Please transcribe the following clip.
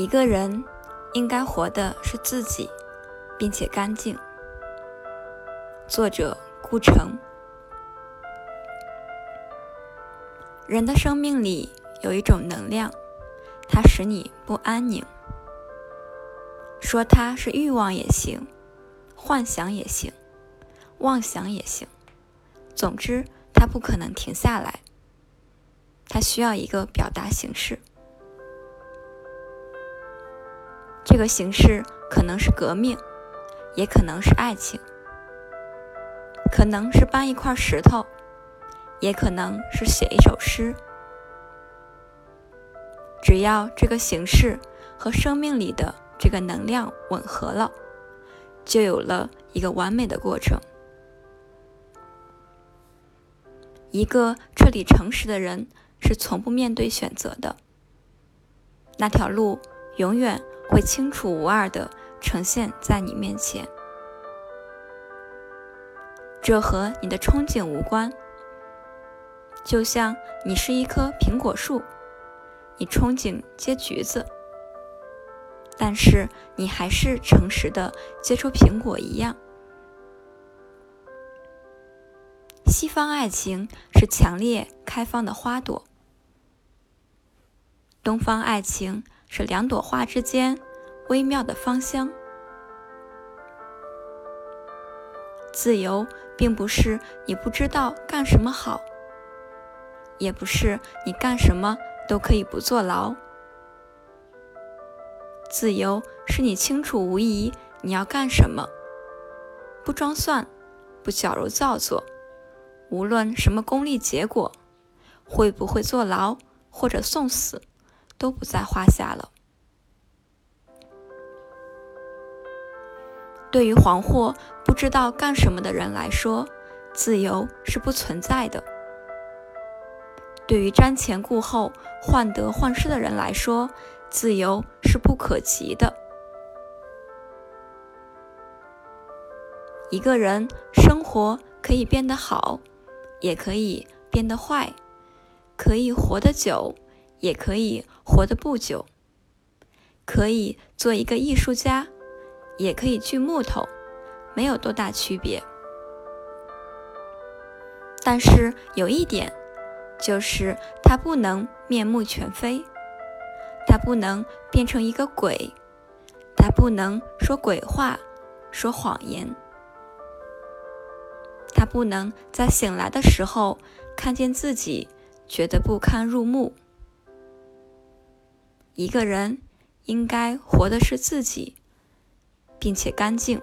一个人应该活的是自己，并且干净。作者：顾城。人的生命里有一种能量，它使你不安宁。说它是欲望也行，幻想也行，妄想也行。总之，它不可能停下来。它需要一个表达形式。这个形式可能是革命，也可能是爱情，可能是搬一块石头，也可能是写一首诗。只要这个形式和生命里的这个能量吻合了，就有了一个完美的过程。一个彻底诚实的人是从不面对选择的，那条路永远。会清楚无二的呈现在你面前，这和你的憧憬无关。就像你是一棵苹果树，你憧憬结橘子，但是你还是诚实的结出苹果一样。西方爱情是强烈开放的花朵，东方爱情。是两朵花之间微妙的芳香。自由并不是你不知道干什么好，也不是你干什么都可以不坐牢。自由是你清楚无疑你要干什么，不装蒜，不矫揉造作，无论什么功利结果，会不会坐牢或者送死。都不在话下了。对于惶惑、不知道干什么的人来说，自由是不存在的；对于瞻前顾后、患得患失的人来说，自由是不可及的。一个人生活可以变得好，也可以变得坏，可以活得久。也可以活得不久，可以做一个艺术家，也可以锯木头，没有多大区别。但是有一点，就是他不能面目全非，他不能变成一个鬼，他不能说鬼话、说谎言，他不能在醒来的时候看见自己觉得不堪入目。一个人应该活的是自己，并且干净。